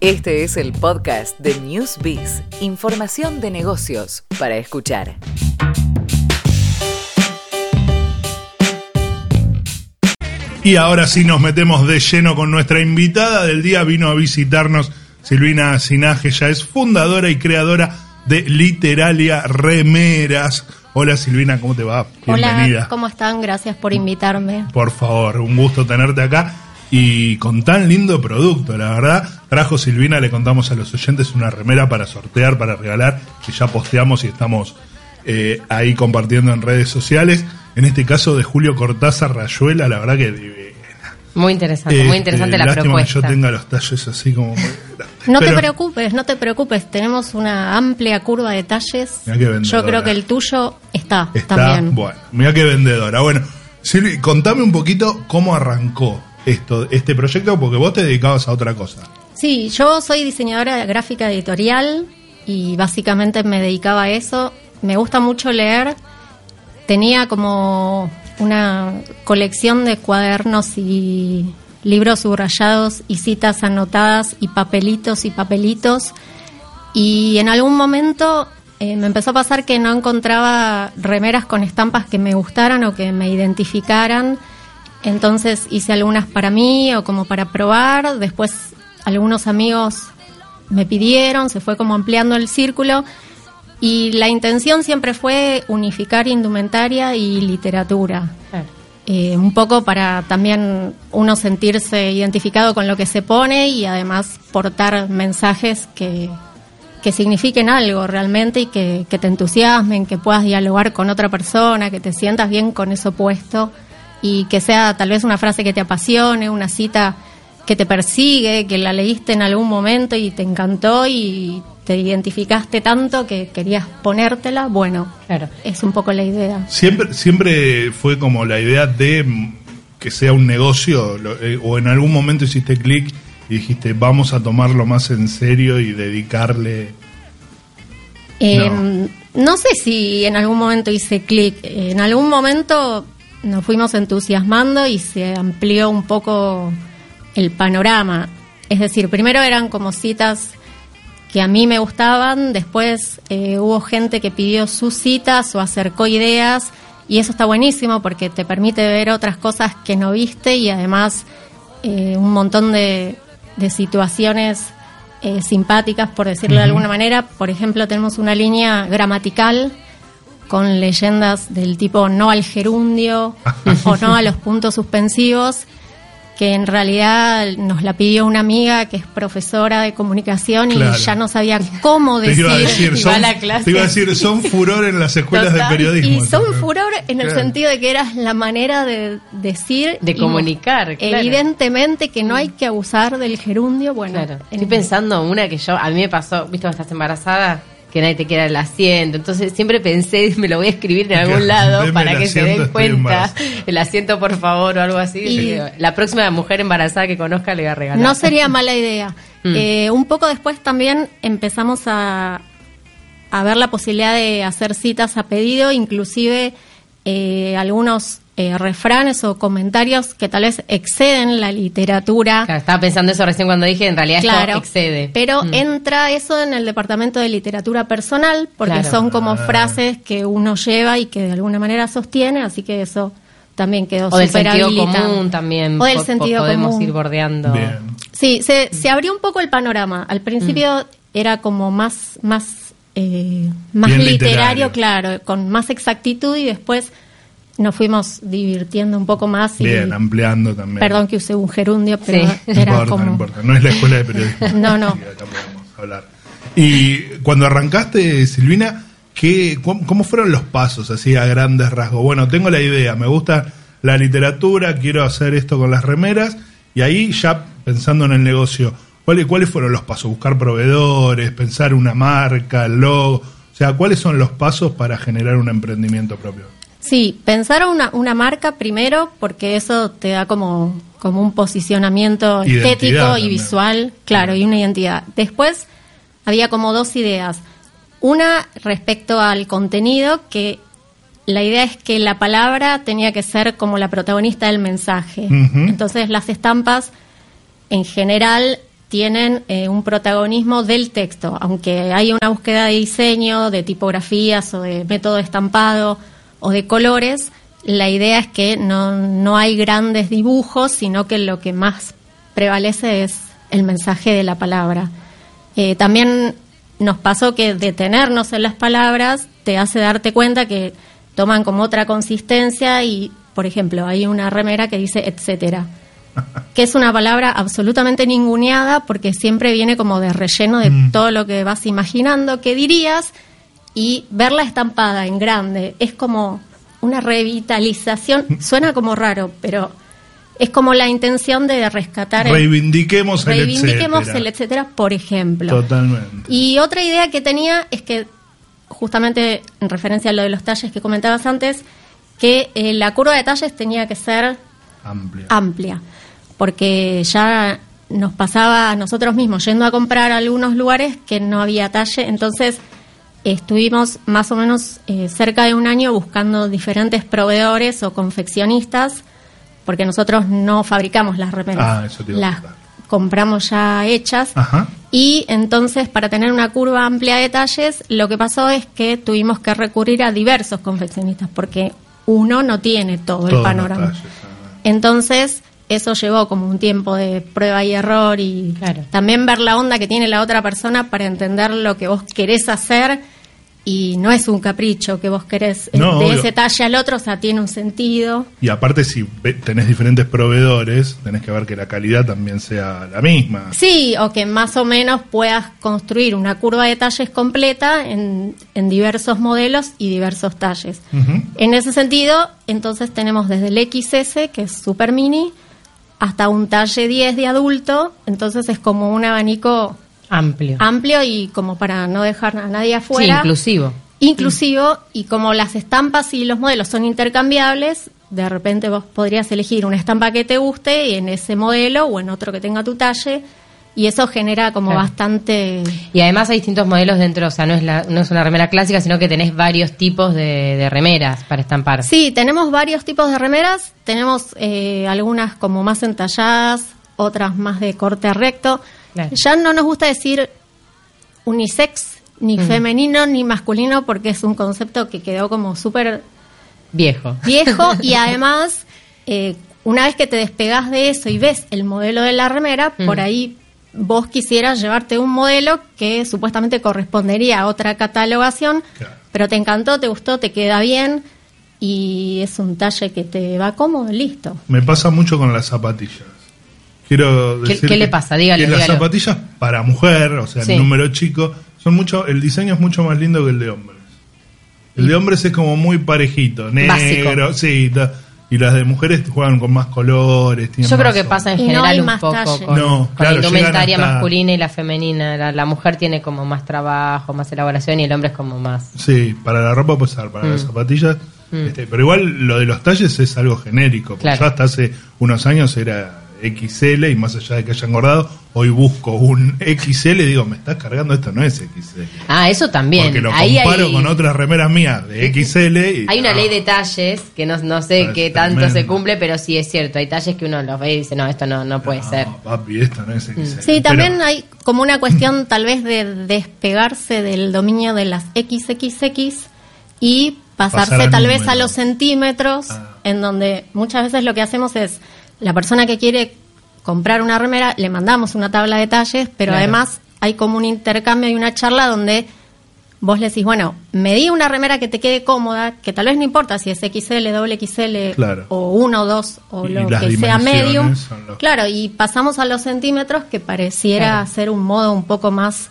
Este es el podcast de Newsbiz, información de negocios para escuchar. Y ahora sí nos metemos de lleno con nuestra invitada del día. Vino a visitarnos Silvina Sinaje, ya es fundadora y creadora de Literalia Remeras. Hola Silvina, ¿cómo te va? Bienvenida. Hola, ¿cómo están? Gracias por invitarme. Por favor, un gusto tenerte acá y con tan lindo producto, la verdad. Trajo Silvina, le contamos a los oyentes una remera para sortear, para regalar, que ya posteamos y estamos eh, ahí compartiendo en redes sociales. En este caso de Julio Cortázar Rayuela, la verdad que muy interesante, muy interesante este, la propuesta. que yo tenga los talles así como No te preocupes, no te preocupes, tenemos una amplia curva de talles. Yo creo que el tuyo está, está también. Bueno, mira qué vendedora. Bueno, Silvi, contame un poquito cómo arrancó esto, este proyecto, porque vos te dedicabas a otra cosa. Sí, yo soy diseñadora gráfica editorial y básicamente me dedicaba a eso. Me gusta mucho leer. Tenía como una colección de cuadernos y libros subrayados y citas anotadas y papelitos y papelitos. Y en algún momento eh, me empezó a pasar que no encontraba remeras con estampas que me gustaran o que me identificaran. Entonces hice algunas para mí o como para probar. Después algunos amigos me pidieron, se fue como ampliando el círculo. Y la intención siempre fue unificar indumentaria y literatura. Eh, un poco para también uno sentirse identificado con lo que se pone y además portar mensajes que, que signifiquen algo realmente y que, que, te entusiasmen, que puedas dialogar con otra persona, que te sientas bien con eso puesto y que sea tal vez una frase que te apasione, una cita que te persigue, que la leíste en algún momento y te encantó y te identificaste tanto que querías ponértela, bueno, claro. es un poco la idea. Siempre, siempre fue como la idea de que sea un negocio, eh, o en algún momento hiciste clic y dijiste, vamos a tomarlo más en serio y dedicarle... Em, no. sé si en algún momento hice clic, en algún momento nos fuimos entusiasmando y se amplió un poco el panorama. Es decir, primero eran como citas que a mí me gustaban, después eh, hubo gente que pidió sus citas o acercó ideas y eso está buenísimo porque te permite ver otras cosas que no viste y además eh, un montón de, situaciones eh, simpáticas, por decirlo de alguna manera. Por ejemplo, tenemos una línea gramatical con leyendas del tipo no al gerundio o no a los puntos suspensivos que en realidad nos la pidió una amiga que es profesora de comunicación y ya no sabía cómo decir, te iba a decir, son, la clase. Te iba a decir, son furor en las escuelas de periodismo. Y son furor en el sentido de que era la manera de decir. De comunicar, Evidentemente que no hay que abusar del gerundio. Bueno, estoy pensando una que yo, a mí me pasó, ¿viste cuando estás embarazada? Que nadie te quiera el asiento. Entonces siempre pensé, me lo voy a escribir en algún lado para que se den cuenta. El asiento, por favor, o algo así. Y la próxima mujer embarazada que conozca le voy a regalar. No sería mala idea. Mm. Eh, un poco después también empezamos a, a ver la posibilidad de hacer citas a pedido, inclusive eh, algunos eh, refranes o comentarios que tal vez exceden la literatura. estaba pensando eso recién cuando dije, en realidad esto excede. Pero mm. entra eso en el departamento de literatura personal, porque son como ah. frases que uno lleva y que de alguna manera sostiene, así que eso también quedó O del sentido común también. O del sentido podemos ir bordeando. Sí, se, se, abrió un poco el panorama. Al principio mm. era como más, más, eh, más literario, claro, con más exactitud y después nos fuimos divirtiendo un poco más. Y, Bien, ampliando también. Perdón que usé un gerundio, pero era no importa, como... No importa, no es la escuela de periodismo. no, no. hablar. Y cuando arrancaste, Silvina, ¿qué, ¿cómo fueron los pasos así a grandes rasgos? Bueno, tengo la idea, me gusta la literatura, quiero hacer esto con las remeras, y ahí ya pensando en el negocio, ¿cuáles, cuáles fueron los pasos? Buscar proveedores, pensar una marca, el logo, o sea, ¿cuáles son los pasos para generar un emprendimiento propio? Sí, pensar una, una marca primero porque eso te da como, como un posicionamiento estético y visual, claro, y una identidad. Después había como dos ideas. Una respecto al contenido, que la idea es que la palabra tenía que ser como la protagonista del mensaje. Entonces las estampas en general tienen eh, un protagonismo del texto, aunque hay una búsqueda de diseño, de tipografías o de método de estampado o de colores, la idea es que no, no hay grandes dibujos, sino que lo que más prevalece es el mensaje de la palabra. Eh, también nos pasó que detenernos en las palabras te hace darte cuenta que toman como otra consistencia y, por ejemplo, hay una remera que dice etcétera que es una palabra absolutamente ninguneada porque siempre viene como de relleno de mm. todo lo que vas imaginando que dirías y verla estampada en grande es como una revitalización, suena como raro, pero es como la intención de rescatar reivindiquemos el, reivindiquemos el etcétera, por ejemplo. Totalmente. Y otra idea que tenía es que justamente en referencia a lo de los talles que comentabas antes, que eh, la curva de talles tenía que ser amplia. amplia porque ya nos pasaba a nosotros mismos yendo a comprar a algunos lugares que no había talle, entonces estuvimos más o menos eh, cerca de un año buscando diferentes proveedores o confeccionistas, porque nosotros no fabricamos las remeras, ah, eso las compramos ya hechas. Y entonces, para tener una curva amplia de talles, lo que pasó es que tuvimos que recurrir a diversos confeccionistas, porque uno no tiene todo, el panorama. Entonces, eso llevó como un tiempo de prueba y error y también ver la onda que tiene la otra persona para entender lo que vos querés hacer y no es un capricho que vos querés de ese talle al otro, o sea, tiene un sentido. Y aparte si tenés diferentes proveedores, tenés que ver que la calidad también sea la misma. Sí, o que más o menos puedas construir una curva de talles completa en, en diversos modelos y diversos talles. En ese sentido, entonces tenemos desde el XS, que es super mini, hasta un talle 10 de adulto, entonces es como un abanico amplio. Amplio y como para no dejar a nadie afuera. Sí, inclusivo. Inclusivo y como las estampas y los modelos son intercambiables, de repente vos podrías elegir una estampa que te guste y en ese modelo o en otro que tenga tu talle y eso genera como bastante... Y además hay distintos modelos dentro, o sea, no es, la, no es una remera clásica, sino que tenés varios tipos de, remeras para estampar. Sí, tenemos varios tipos de remeras, tenemos eh, algunas como más entalladas, otras más de corte recto. Ya no nos gusta decir unisex, ni mm. femenino, ni masculino, porque es un concepto que quedó como súper... Viejo. Viejo y además... Eh, una vez que te despegas de eso y ves el modelo de la remera, por mm. ahí vos quisieras llevarte un modelo que supuestamente correspondería a otra catalogación, pero te encantó, te gustó, te queda bien y es un talle que te va cómodo, listo. Me pasa mucho con las zapatillas. Quiero decir ¿Qué, le pasa? Dígale, las zapatillas para mujer, o sea, el número chico, son mucho, el diseño es mucho más lindo que el de hombres. El de hombres es como muy parejito, negro, sí, y las de mujeres juegan con más colores. Yo creo que pasa en general un poco con, la indumentaria masculina y la femenina. La, mujer tiene como más trabajo, más elaboración y el hombre es como más. Sí, para la ropa puede ser, para las mm. zapatillas. Mm. Este, pero igual lo de los talles es algo genérico. Claro. Yo hasta hace unos años era XL y más allá de que haya engordado, hoy busco un XL y digo, me estás cargando, esto no es XL. Ah, eso también. Porque lo comparo con otras remeras mías de XL. Y, hay una ley de talles que no, no sé qué tanto se cumple, pero sí es cierto. Hay talles que uno los ve y dice, no, esto no, no puede ser. Papi, esto no es XL. Mm. Sí, también hay como una cuestión tal vez de despegarse del dominio de las XXX y pasarse tal vez a los centímetros, ah. en donde muchas veces lo que hacemos es la persona que quiere comprar una remera, le mandamos una tabla de talles, pero además hay como un intercambio y una charla donde vos le decís, bueno, me di una remera que te quede cómoda, que tal vez no importa si es XL, doble XL o 1 o 2 o lo que sea medium. Claro, y pasamos a los centímetros que pareciera ser un modo un poco más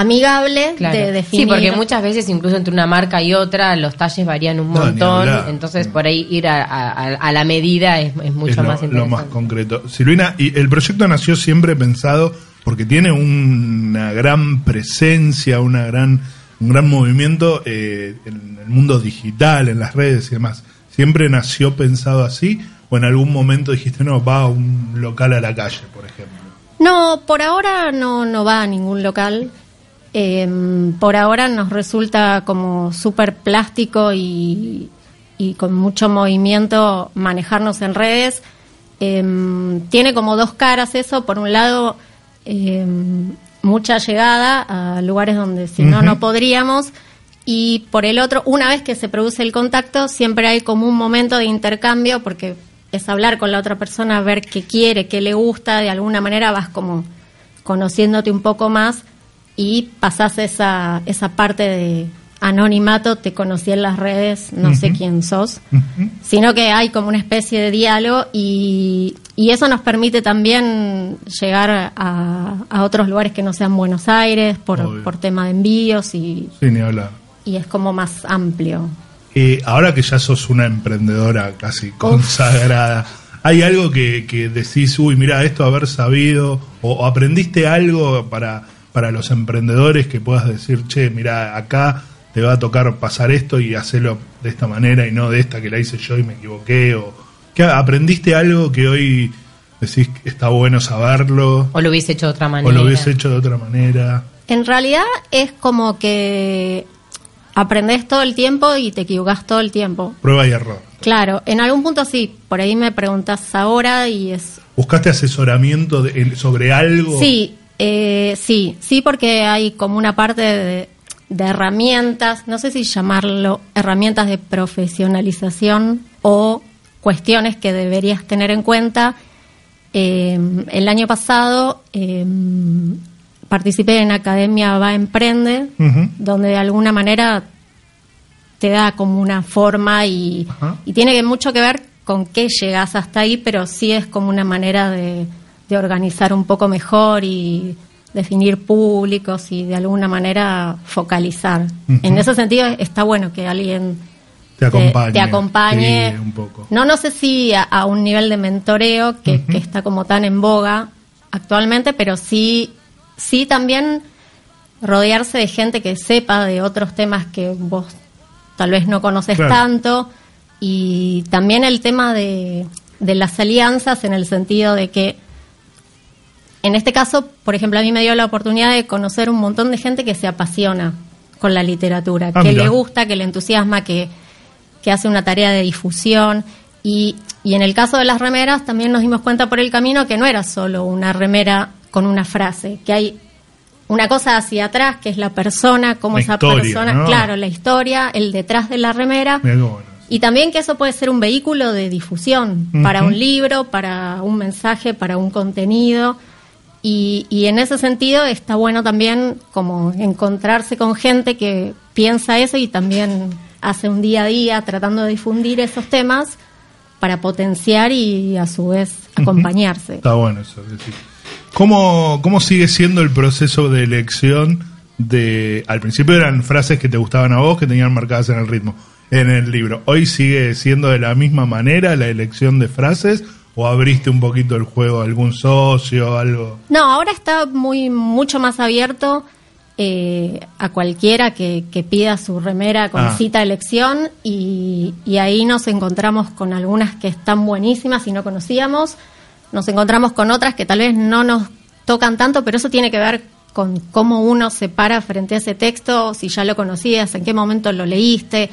amigable de definir. Sí, porque muchas veces incluso entre una marca y otra los talles varían un montón, entonces por ahí ir a, la medida es, mucho más interesante. Lo más concreto. Silvina, y el proyecto nació siempre pensado porque tiene una gran presencia, una gran un gran movimiento eh, en el mundo digital, en las redes y demás. ¿Siempre nació pensado así o en algún momento dijiste, no, va a un local a la calle, por ejemplo? No, por ahora no, no va a ningún local. Eh, por ahora nos resulta como súper plástico y, con mucho movimiento manejarnos en redes. Em, tiene como dos caras eso. Por un lado, em, mucha llegada a lugares donde si no, no podríamos. Y por el otro, una vez que se produce el contacto, siempre hay como un momento de intercambio, porque es hablar con la otra persona, ver qué quiere, qué le gusta, de alguna manera vas como conociéndote un poco más y pasás esa, esa parte de anonimato, te conocí en las redes, no sé quién sos, sino que hay como una especie de diálogo y, y eso nos permite también llegar a, a, otros lugares que no sean Buenos Aires por, por tema de envíos y, y es como más amplio. Eh, ahora que ya sos una emprendedora casi consagrada, ¿hay algo que, que decís, uy, mira, esto haber sabido o, aprendiste algo para, para los emprendedores que puedas decir, che, mira, acá te va a tocar pasar esto y hacerlo de esta manera y no de esta que la hice yo y me equivoqué? o que ¿Aprendiste algo que hoy decís que está bueno saberlo? O lo hubiese hecho de otra manera. O lo hubiese hecho de otra manera. En realidad es como que aprendes todo el tiempo y te equivocas todo el tiempo. Prueba y error. Claro, en algún punto sí, por ahí me preguntas ahora y es... ¿Buscaste asesoramiento sobre algo? Sí, eh, sí, sí, porque hay como una parte de, de herramientas, no sé si llamarlo herramientas de profesionalización o cuestiones que deberías tener en cuenta. Eh, el año pasado eh, participé en Academia Va Emprende, donde de alguna manera te da como una forma y, y, tiene mucho que ver con qué llegas hasta ahí, pero sí es como una manera de, de organizar un poco mejor y definir públicos y de alguna manera focalizar. En ese sentido está bueno que alguien te acompañe, te, acompañe. un poco. No, no sé si a, un nivel de mentoreo que, que, está como tan en boga actualmente, pero sí, sí también rodearse de gente que sepa de otros temas que vos tal vez no conoces tanto y también el tema de, de las alianzas en el sentido de que en este caso, por ejemplo, a mí me dio la oportunidad de conocer un montón de gente que se apasiona con la literatura, ah, que le gusta, que le entusiasma, que, hace una tarea de difusión. Y, y en el caso de las remeras también nos dimos cuenta por el camino que no era solo una remera con una frase, que hay una cosa hacia atrás, que es la persona, cómo esa persona, claro, la historia, el detrás de la remera. Y también que eso puede ser un vehículo de difusión para un libro, para un mensaje, para un contenido. Y, y, en ese sentido está bueno también como encontrarse con gente que piensa eso y también hace un día a día tratando de difundir esos temas para potenciar y a su vez acompañarse. Está bueno eso. ¿Cómo, ¿Cómo sigue siendo el proceso de elección de... Al principio eran frases que te gustaban a vos, que tenían marcadas en el ritmo, en el libro. ¿Hoy sigue siendo de la misma manera la elección de frases ¿O abriste un poquito el juego a algún socio, algo? No, ahora está muy mucho más abierto eh, a cualquiera que, pida su remera con ah. cita elección y, y, ahí nos encontramos con algunas que están buenísimas y no conocíamos. Nos encontramos con otras que tal vez no nos tocan tanto, pero eso tiene que ver con cómo uno se para frente a ese texto, si ya lo conocías, en qué momento lo leíste,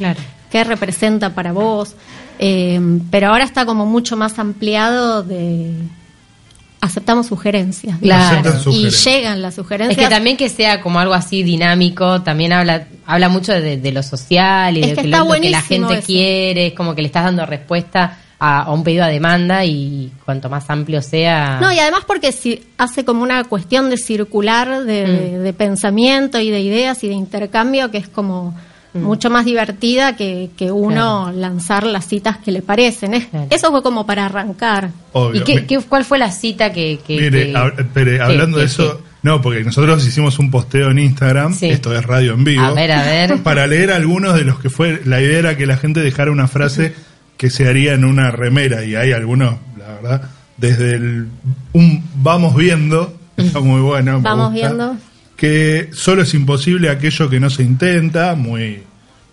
qué representa para vos. Eh, pero ahora está como mucho más ampliado de aceptamos sugerencias. Claro. Y llegan las sugerencias. Es que también que sea como algo así dinámico, también habla habla mucho de, lo social y de que lo, que la gente quiere, es como que le estás dando respuesta a, un pedido a demanda y cuanto más amplio sea. No, y además porque si hace como una cuestión de circular de, mm. pensamiento y de ideas y de intercambio que es como mm. mucho más divertida que, que uno lanzar las citas que le parecen. Eso fue como para arrancar. ¿Y qué, cuál fue la cita que... Mire, hablando de eso... No, porque nosotros hicimos un posteo en Instagram, esto es radio en vivo, a ver, a ver. para leer algunos de los que fue, la idea era que la gente dejara una frase que se haría en una remera y hay algunos, la verdad, desde el un vamos viendo, está muy bueno. Vamos viendo. Que solo es imposible aquello que no se intenta, muy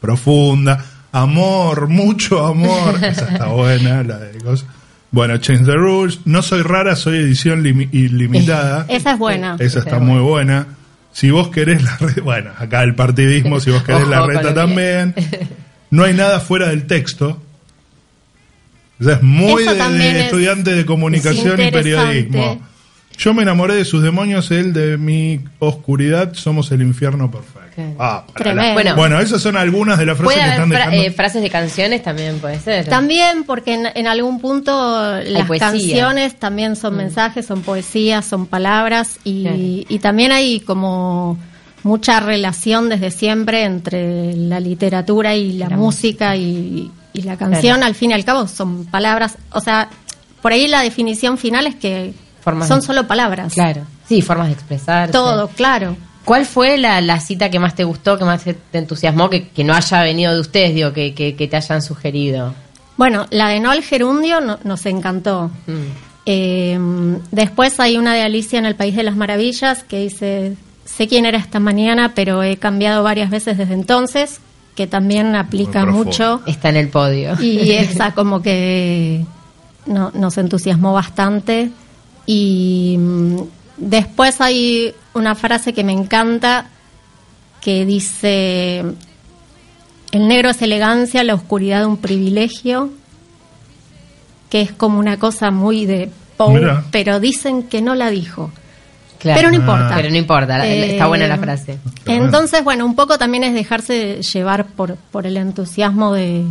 profunda. Amor, mucho amor. Esa está buena, la de cosas. Bueno, Change the Rules. No soy rara, soy edición ilimitada. Esa es buena. Esa está muy buena. Si vos querés la red, bueno, acá el partidismo, si vos querés la reta también. No hay nada fuera del texto es muy de, estudiante de comunicación y periodismo. Yo me enamoré de sus demonios, él de mi oscuridad, somos el infierno perfecto. Ah, bueno, esas son algunas de las frases que están dejando. Eh, frases de canciones también puede ser. También, porque en, algún punto las canciones también son mm. mensajes, son poesías, son palabras y, y también hay como mucha relación desde siempre entre la literatura y la, música, y, la canción. Al fin y al cabo son palabras, o sea, por ahí la definición final es que son solo palabras. Claro, sí, formas de expresar. Todo, claro. ¿Cuál fue la, cita que más te gustó, que más te entusiasmó, que, no haya venido de ustedes, digo, que, que, te hayan sugerido? Bueno, la de Noel Gerundio nos encantó. Mm. Eh, después hay una de Alicia en el País de las Maravillas que dice, sé quién era esta mañana, pero he cambiado varias veces desde entonces, que también aplica mucho. Está en el podio. Y esa como que no, nos entusiasmó bastante. Y mm, después hay una frase que me encanta que dice, el negro es elegancia, la oscuridad un privilegio, que es como una cosa muy de Poe, pero dicen que no la dijo. Pero no importa. Pero no importa, está buena la eh, frase. Entonces, bueno, un poco también es dejarse llevar por, por el entusiasmo de,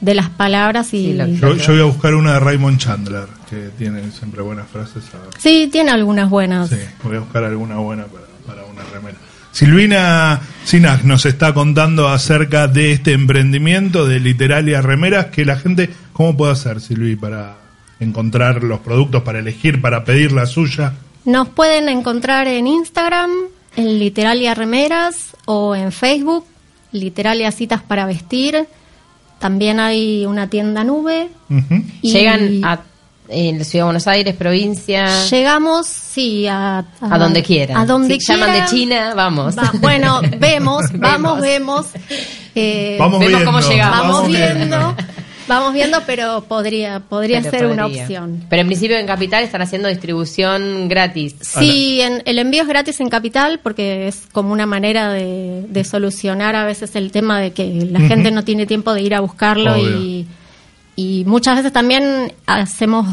de las palabras y... yo, voy a buscar una de Raymond Chandler, que tiene siempre buenas frases. Sí, tiene algunas buenas. Sí, voy a buscar alguna buena para, una remera. Silvina Sinac nos está contando acerca de este emprendimiento de Literalia Remeras, que la gente, ¿cómo puede hacer, Silvi, para encontrar los productos, para elegir, para pedir la suya? Nos pueden encontrar en Instagram, en Literalia Remeras, o en Facebook, Literalia Citas para Vestir, también hay una tienda nube. Llegan a en la ciudad de Buenos Aires, provincia. Llegamos, sí, a, a, donde quieran. A donde si llaman de China, vamos. bueno, vemos, vamos, vemos. Eh, vamos vemos cómo llegamos. Vamos viendo. Vamos viendo, pero podría podría ser una opción. Pero en principio en Capital están haciendo distribución gratis. Sí, en, el envío es gratis en Capital porque es como una manera de, solucionar a veces el tema de que la gente no tiene tiempo de ir a buscarlo y, y muchas veces también hacemos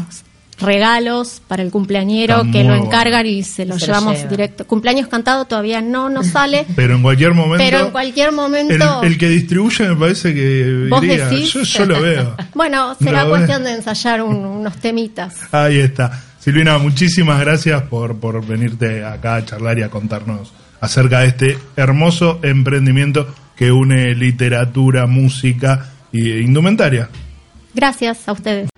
regalos para el cumpleañero que lo encargan y se lo llevamos directo. Cumpleaños cantado todavía no nos sale. Pero en cualquier momento. Pero en cualquier momento. El, que distribuye me parece que. ¿Vos decís? Yo, lo veo. bueno, será cuestión de ensayar unos temitas. Ahí está. Silvina, muchísimas gracias por, por venirte acá a charlar y a contarnos acerca de este hermoso emprendimiento que une literatura, música e indumentaria. Gracias a ustedes.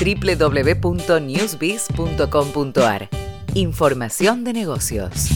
www.newsbiz.com.ar Información de negocios.